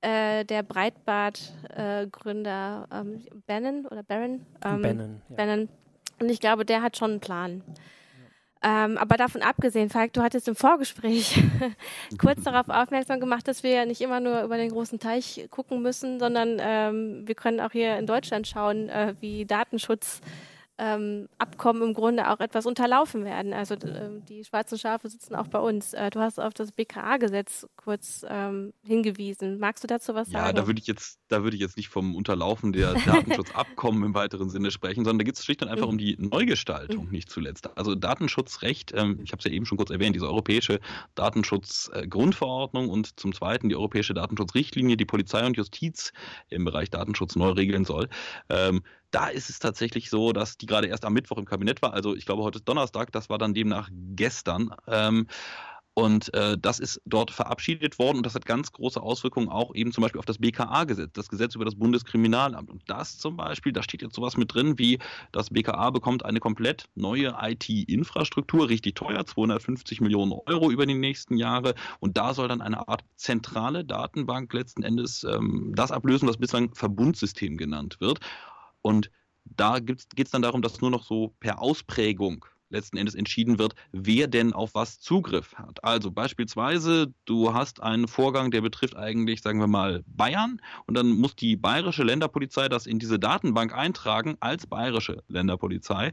äh, der Breitbart-Gründer äh, ähm, Bannon oder Barron. Ähm, Bannon, ja. Bannon. Und ich glaube, der hat schon einen Plan. Ähm, aber davon abgesehen, Falk, du hattest im Vorgespräch (laughs) kurz darauf aufmerksam gemacht, dass wir ja nicht immer nur über den großen Teich gucken müssen, sondern ähm, wir können auch hier in Deutschland schauen, äh, wie Datenschutz ähm, Abkommen im Grunde auch etwas unterlaufen werden. Also äh, die schwarzen Schafe sitzen auch bei uns. Äh, du hast auf das BKA-Gesetz kurz ähm, hingewiesen. Magst du dazu was ja, sagen? Ja, da würde ich jetzt, da würde ich jetzt nicht vom Unterlaufen der (laughs) Datenschutzabkommen im weiteren Sinne sprechen, sondern da geht es schlicht und einfach um die Neugestaltung, nicht zuletzt. Also Datenschutzrecht, ähm, ich habe es ja eben schon kurz erwähnt, diese europäische Datenschutzgrundverordnung und zum Zweiten die europäische Datenschutzrichtlinie, die Polizei und Justiz im Bereich Datenschutz neu regeln soll. Da ist es tatsächlich so, dass die gerade erst am Mittwoch im Kabinett war. Also ich glaube, heute ist Donnerstag, das war dann demnach gestern. Ähm, und äh, das ist dort verabschiedet worden und das hat ganz große Auswirkungen auch eben zum Beispiel auf das BKA-Gesetz, das Gesetz über das Bundeskriminalamt. Und das zum Beispiel, da steht jetzt sowas mit drin, wie das BKA bekommt eine komplett neue IT-Infrastruktur, richtig teuer, 250 Millionen Euro über die nächsten Jahre. Und da soll dann eine Art zentrale Datenbank letzten Endes ähm, das ablösen, was bislang Verbundsystem genannt wird. Und da geht es dann darum, dass nur noch so per Ausprägung letzten Endes entschieden wird, wer denn auf was Zugriff hat. Also beispielsweise, du hast einen Vorgang, der betrifft eigentlich, sagen wir mal, Bayern. Und dann muss die bayerische Länderpolizei das in diese Datenbank eintragen als bayerische Länderpolizei.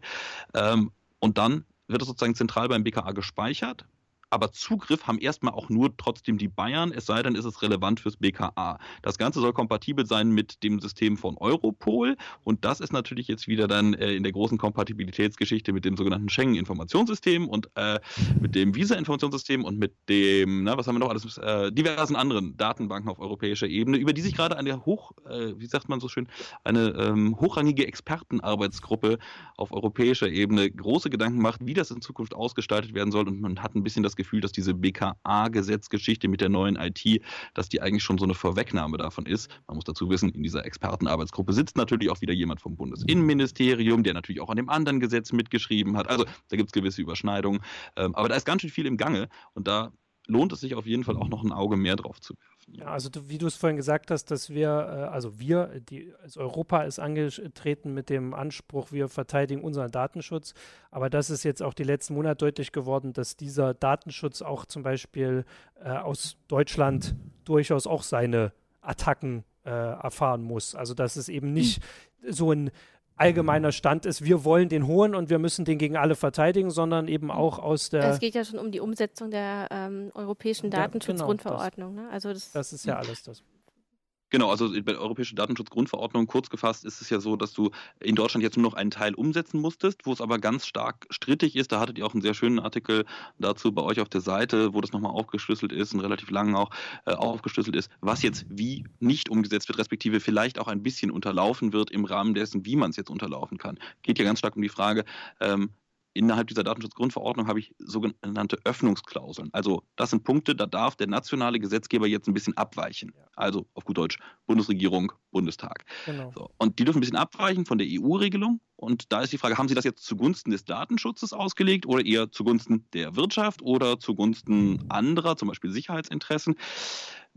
Ähm, und dann wird es sozusagen zentral beim BKA gespeichert aber Zugriff haben erstmal auch nur trotzdem die Bayern, es sei denn, ist es relevant fürs BKA. Das Ganze soll kompatibel sein mit dem System von Europol und das ist natürlich jetzt wieder dann äh, in der großen Kompatibilitätsgeschichte mit dem sogenannten Schengen-Informationssystem und äh, mit dem Visa-Informationssystem und mit dem, na, was haben wir noch alles, äh, diversen anderen Datenbanken auf europäischer Ebene, über die sich gerade eine hoch, äh, wie sagt man so schön, eine ähm, hochrangige Expertenarbeitsgruppe auf europäischer Ebene große Gedanken macht, wie das in Zukunft ausgestaltet werden soll und man hat ein bisschen das Gefühl, Gefühl, dass diese BKA-Gesetzgeschichte mit der neuen IT, dass die eigentlich schon so eine Vorwegnahme davon ist. Man muss dazu wissen, in dieser Expertenarbeitsgruppe sitzt natürlich auch wieder jemand vom Bundesinnenministerium, der natürlich auch an dem anderen Gesetz mitgeschrieben hat. Also da gibt es gewisse Überschneidungen. Ähm, aber da ist ganz schön viel im Gange und da lohnt es sich auf jeden Fall auch noch ein Auge mehr drauf zu werfen. Ja, also du, wie du es vorhin gesagt hast, dass wir, äh, also wir, die, also Europa ist angetreten mit dem Anspruch, wir verteidigen unseren Datenschutz, aber das ist jetzt auch die letzten Monate deutlich geworden, dass dieser Datenschutz auch zum Beispiel äh, aus Deutschland durchaus auch seine Attacken äh, erfahren muss. Also dass es eben nicht so ein allgemeiner Stand ist, wir wollen den holen und wir müssen den gegen alle verteidigen, sondern eben auch aus der. Es geht ja schon um die Umsetzung der ähm, europäischen Datenschutzgrundverordnung. Ja, genau, ne? also das, das, ist ja alles das. Genau, also bei der Europäischen Datenschutzgrundverordnung kurz gefasst ist es ja so, dass du in Deutschland jetzt nur noch einen Teil umsetzen musstest, wo es aber ganz stark strittig ist. Da hattet ihr auch einen sehr schönen Artikel dazu bei euch auf der Seite, wo das nochmal aufgeschlüsselt ist, einen relativ langen auch äh, aufgeschlüsselt ist, was jetzt wie nicht umgesetzt wird, respektive vielleicht auch ein bisschen unterlaufen wird im Rahmen dessen, wie man es jetzt unterlaufen kann. Geht ja ganz stark um die Frage, ähm, innerhalb dieser Datenschutzgrundverordnung habe ich sogenannte Öffnungsklauseln. Also das sind Punkte, da darf der nationale Gesetzgeber jetzt ein bisschen abweichen. Also auf gut Deutsch Bundesregierung, Bundestag. Genau. So. Und die dürfen ein bisschen abweichen von der EU-Regelung. Und da ist die Frage, haben Sie das jetzt zugunsten des Datenschutzes ausgelegt oder eher zugunsten der Wirtschaft oder zugunsten anderer, zum Beispiel Sicherheitsinteressen?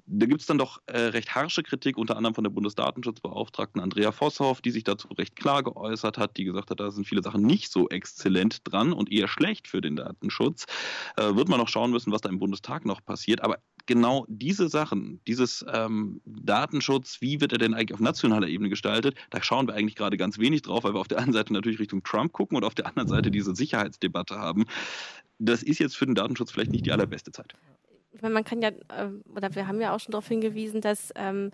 Da gibt es dann doch äh, recht harsche Kritik, unter anderem von der Bundesdatenschutzbeauftragten Andrea Vosshoff, die sich dazu recht klar geäußert hat, die gesagt hat, da sind viele Sachen nicht so exzellent dran und eher schlecht für den Datenschutz. Äh, wird man noch schauen müssen, was da im Bundestag noch passiert. Aber genau diese Sachen, dieses ähm, Datenschutz, wie wird er denn eigentlich auf nationaler Ebene gestaltet, da schauen wir eigentlich gerade ganz wenig drauf, weil wir auf der einen Seite natürlich Richtung Trump gucken und auf der anderen Seite diese Sicherheitsdebatte haben. Das ist jetzt für den Datenschutz vielleicht nicht die allerbeste Zeit meine, man kann ja, äh, oder wir haben ja auch schon darauf hingewiesen, dass ähm,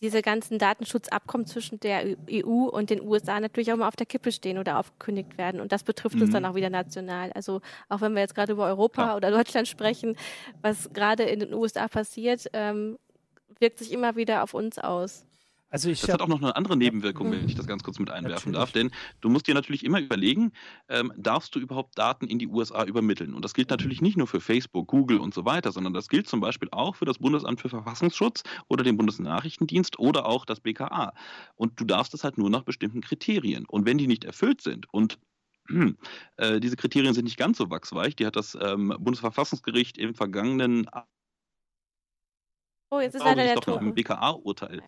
diese ganzen Datenschutzabkommen zwischen der EU und den USA natürlich auch mal auf der Kippe stehen oder aufgekündigt werden. Und das betrifft mhm. uns dann auch wieder national. Also auch wenn wir jetzt gerade über Europa ja. oder Deutschland sprechen, was gerade in den USA passiert, ähm, wirkt sich immer wieder auf uns aus. Also ich das hat auch noch eine andere Nebenwirkung, wenn ich das ganz kurz mit einwerfen natürlich. darf. Denn du musst dir natürlich immer überlegen, ähm, darfst du überhaupt Daten in die USA übermitteln? Und das gilt natürlich nicht nur für Facebook, Google und so weiter, sondern das gilt zum Beispiel auch für das Bundesamt für Verfassungsschutz oder den Bundesnachrichtendienst oder auch das BKA. Und du darfst das halt nur nach bestimmten Kriterien. Und wenn die nicht erfüllt sind und hm, äh, diese Kriterien sind nicht ganz so wachsweich, die hat das ähm, Bundesverfassungsgericht im vergangenen Oh, jetzt ist leider der Ton. BKA-Urteil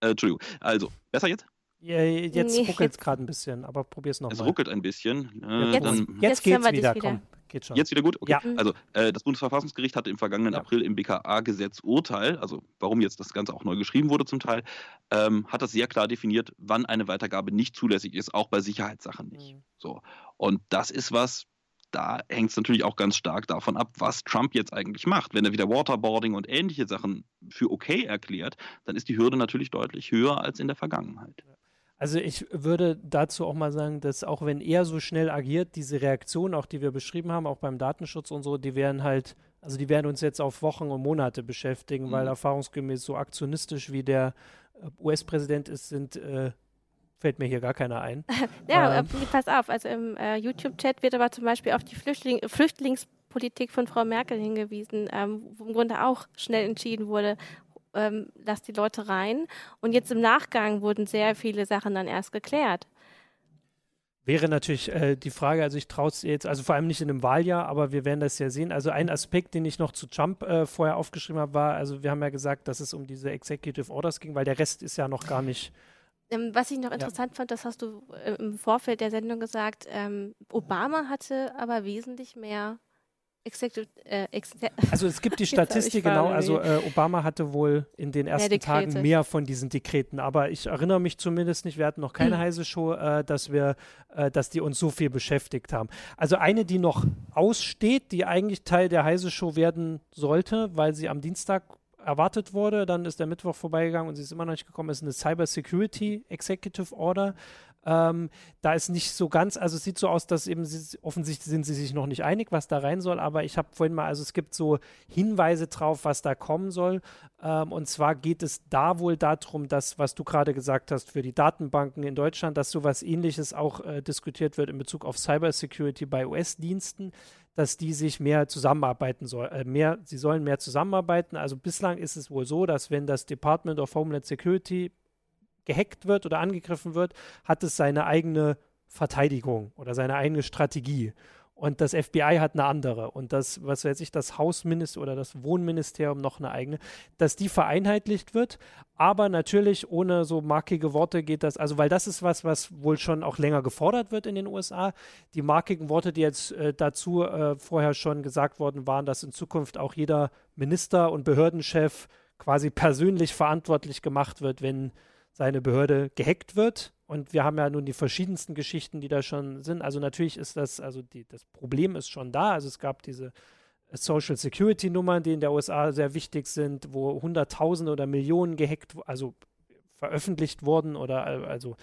äh, Entschuldigung. Also, besser jetzt? Ja, jetzt nee, ruckelt es gerade ein bisschen, aber probier es nochmal. Es ruckelt ein bisschen. Äh, jetzt, dann, jetzt, jetzt geht's wieder, wieder. Komm, geht schon. Jetzt wieder gut? Okay. Ja. Also, äh, das Bundesverfassungsgericht hatte im vergangenen ja. April im BKA-Gesetz Urteil, also warum jetzt das Ganze auch neu geschrieben wurde zum Teil, ähm, hat das sehr klar definiert, wann eine Weitergabe nicht zulässig ist, auch bei Sicherheitssachen nicht. Mhm. So. Und das ist was, da hängt es natürlich auch ganz stark davon ab, was Trump jetzt eigentlich macht. Wenn er wieder Waterboarding und ähnliche Sachen für okay erklärt, dann ist die Hürde natürlich deutlich höher als in der Vergangenheit. Also ich würde dazu auch mal sagen, dass auch wenn er so schnell agiert, diese Reaktionen, auch die wir beschrieben haben, auch beim Datenschutz und so, die werden halt, also die werden uns jetzt auf Wochen und Monate beschäftigen, mhm. weil erfahrungsgemäß so aktionistisch wie der äh, US-Präsident ist, sind äh, fällt mir hier gar keiner ein. (laughs) ja, ähm. pass auf, also im äh, YouTube-Chat wird aber zum Beispiel auf die Flüchtling Flüchtlingspolitik von Frau Merkel hingewiesen, ähm, wo im Grunde auch schnell entschieden wurde, ähm, lass die Leute rein. Und jetzt im Nachgang wurden sehr viele Sachen dann erst geklärt. Wäre natürlich äh, die Frage, also ich traue es jetzt, also vor allem nicht in einem Wahljahr, aber wir werden das ja sehen. Also ein Aspekt, den ich noch zu Trump äh, vorher aufgeschrieben habe, war, also wir haben ja gesagt, dass es um diese Executive Orders ging, weil der Rest ist ja noch gar nicht was ich noch interessant ja. fand, das hast du äh, im Vorfeld der Sendung gesagt, ähm, Obama hatte aber wesentlich mehr Executive, äh, (laughs) also es gibt die Statistik genau, also äh, Obama hatte wohl in den ersten mehr Tagen mehr von diesen Dekreten, aber ich erinnere mich zumindest nicht, wir hatten noch keine mhm. (clears throat) heiße Show, äh, dass wir, äh, dass die uns so viel beschäftigt haben. Also eine, die noch aussteht, die eigentlich Teil der heiße Show werden sollte, weil sie am Dienstag erwartet wurde. Dann ist der Mittwoch vorbeigegangen und sie ist immer noch nicht gekommen. Es ist eine Cyber Security Executive Order. Ähm, da ist nicht so ganz, also es sieht so aus, dass eben sie, offensichtlich sind sie sich noch nicht einig, was da rein soll, aber ich habe vorhin mal, also es gibt so Hinweise drauf, was da kommen soll. Ähm, und zwar geht es da wohl darum, dass, was du gerade gesagt hast, für die Datenbanken in Deutschland, dass sowas ähnliches auch äh, diskutiert wird in Bezug auf Cyber Security bei US-Diensten dass die sich mehr zusammenarbeiten sollen. Äh, mehr, sie sollen mehr zusammenarbeiten. Also bislang ist es wohl so, dass wenn das Department of Homeland Security gehackt wird oder angegriffen wird, hat es seine eigene Verteidigung oder seine eigene Strategie. Und das FBI hat eine andere. Und das, was weiß ich, das Hausministerium oder das Wohnministerium noch eine eigene, dass die vereinheitlicht wird. Aber natürlich ohne so markige Worte geht das, also weil das ist was, was wohl schon auch länger gefordert wird in den USA. Die markigen Worte, die jetzt äh, dazu äh, vorher schon gesagt worden waren, dass in Zukunft auch jeder Minister und Behördenchef quasi persönlich verantwortlich gemacht wird, wenn seine Behörde gehackt wird. Und wir haben ja nun die verschiedensten Geschichten, die da schon sind. Also natürlich ist das, also die, das Problem ist schon da. Also es gab diese Social Security Nummern, die in der USA sehr wichtig sind, wo Hunderttausende oder Millionen gehackt, also veröffentlicht wurden oder also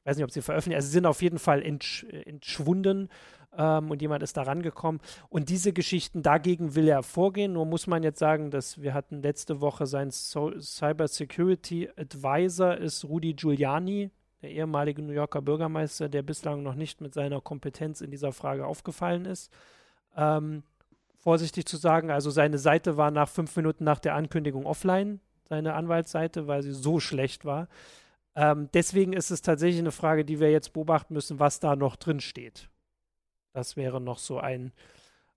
ich weiß nicht, ob sie veröffentlicht, also sie sind auf jeden Fall entsch entschwunden ähm, und jemand ist da rangekommen. Und diese Geschichten, dagegen will er vorgehen. Nur muss man jetzt sagen, dass wir hatten letzte Woche sein so Cyber Security Advisor ist Rudy Giuliani, der ehemalige New Yorker Bürgermeister, der bislang noch nicht mit seiner Kompetenz in dieser Frage aufgefallen ist. Ähm, vorsichtig zu sagen, also seine Seite war nach fünf Minuten nach der Ankündigung offline, seine Anwaltsseite, weil sie so schlecht war. Ähm, deswegen ist es tatsächlich eine Frage, die wir jetzt beobachten müssen, was da noch drin steht. Das wäre noch so ein,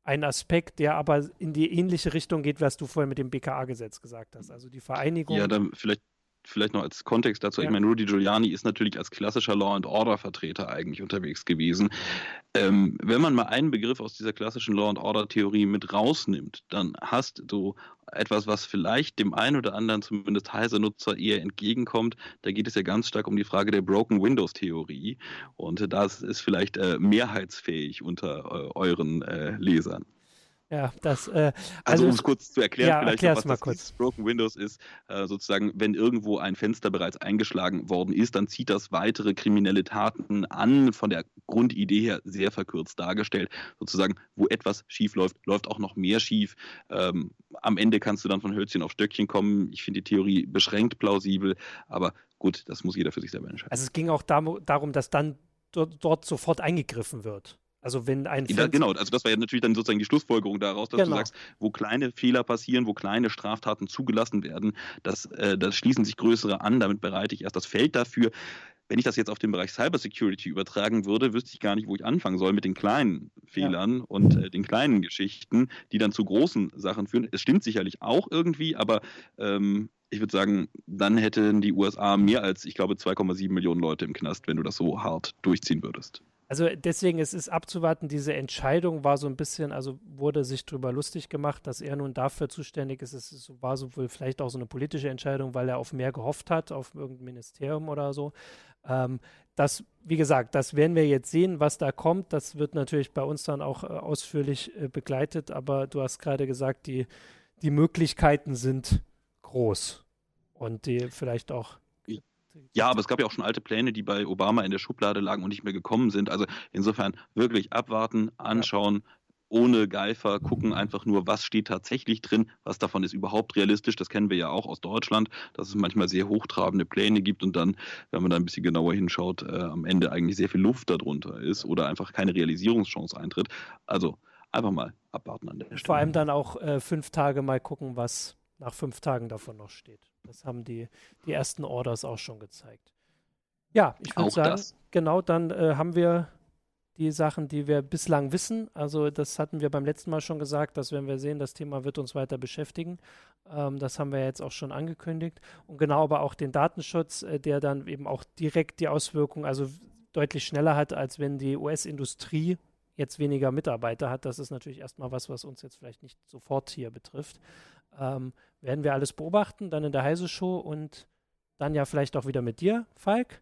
ein Aspekt, der aber in die ähnliche Richtung geht, was du vorher mit dem BKA-Gesetz gesagt hast. Also die Vereinigung. Ja, dann vielleicht vielleicht noch als Kontext dazu, ja. ich meine, Rudy Giuliani ist natürlich als klassischer Law and Order Vertreter eigentlich unterwegs gewesen. Ähm, wenn man mal einen Begriff aus dieser klassischen Law and Order Theorie mit rausnimmt, dann hast du etwas, was vielleicht dem einen oder anderen zumindest heiser Nutzer eher entgegenkommt. Da geht es ja ganz stark um die Frage der Broken Windows Theorie und das ist vielleicht äh, mehrheitsfähig unter äh, euren äh, Lesern. Ja, das. Äh, also, also um es kurz zu erklären, ja, vielleicht noch, was mal kurz. Broken Windows ist, äh, sozusagen, wenn irgendwo ein Fenster bereits eingeschlagen worden ist, dann zieht das weitere kriminelle Taten an, von der Grundidee her sehr verkürzt dargestellt. Sozusagen, wo etwas schief läuft, läuft auch noch mehr schief. Ähm, am Ende kannst du dann von Hölzchen auf Stöckchen kommen. Ich finde die Theorie beschränkt plausibel, aber gut, das muss jeder für sich selber entscheiden. Also es ging auch darum, dass dann dort, dort sofort eingegriffen wird. Also wenn ein ja, genau, also das war ja natürlich dann sozusagen die Schlussfolgerung daraus, dass genau. du sagst, wo kleine Fehler passieren, wo kleine Straftaten zugelassen werden, das, äh, das schließen sich größere an, damit bereite ich erst das Feld dafür. wenn ich das jetzt auf den Bereich Cybersecurity übertragen würde, wüsste ich gar nicht, wo ich anfangen soll mit den kleinen Fehlern ja. und äh, den kleinen Geschichten, die dann zu großen Sachen führen. Es stimmt sicherlich auch irgendwie, aber ähm, ich würde sagen, dann hätten die USA mehr als, ich glaube, 2,7 Millionen Leute im Knast, wenn du das so hart durchziehen würdest. Also deswegen, es ist abzuwarten, diese Entscheidung war so ein bisschen, also wurde sich darüber lustig gemacht, dass er nun dafür zuständig ist. Es war so wohl vielleicht auch so eine politische Entscheidung, weil er auf mehr gehofft hat, auf irgendein Ministerium oder so. Ähm, das, wie gesagt, das werden wir jetzt sehen, was da kommt. Das wird natürlich bei uns dann auch äh, ausführlich äh, begleitet, aber du hast gerade gesagt, die, die Möglichkeiten sind groß und die vielleicht auch ja, aber es gab ja auch schon alte Pläne, die bei Obama in der Schublade lagen und nicht mehr gekommen sind. Also insofern wirklich abwarten, anschauen, ohne Geifer gucken einfach nur, was steht tatsächlich drin, was davon ist überhaupt realistisch. Das kennen wir ja auch aus Deutschland, dass es manchmal sehr hochtrabende Pläne gibt und dann, wenn man da ein bisschen genauer hinschaut, äh, am Ende eigentlich sehr viel Luft darunter ist oder einfach keine Realisierungschance eintritt. Also einfach mal abwarten an der Stelle. Vor allem dann auch äh, fünf Tage mal gucken, was nach fünf Tagen davon noch steht. Das haben die, die ersten Orders auch schon gezeigt. Ja, ich würde sagen, das. genau, dann äh, haben wir die Sachen, die wir bislang wissen. Also das hatten wir beim letzten Mal schon gesagt, dass wenn wir sehen, das Thema wird uns weiter beschäftigen. Ähm, das haben wir jetzt auch schon angekündigt. Und genau aber auch den Datenschutz, äh, der dann eben auch direkt die Auswirkungen, also deutlich schneller hat, als wenn die US-Industrie jetzt weniger Mitarbeiter hat. Das ist natürlich erstmal was, was uns jetzt vielleicht nicht sofort hier betrifft. Ähm, werden wir alles beobachten, dann in der Heise Show und dann ja vielleicht auch wieder mit dir, Falk.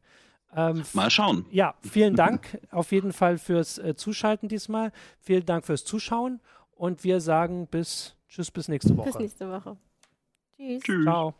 Ähm, Mal schauen. Ja, vielen Dank (laughs) auf jeden Fall fürs äh, Zuschalten diesmal. Vielen Dank fürs Zuschauen und wir sagen bis Tschüss bis nächste Woche. Bis nächste Woche. Tschüss. Tschüss. Ciao.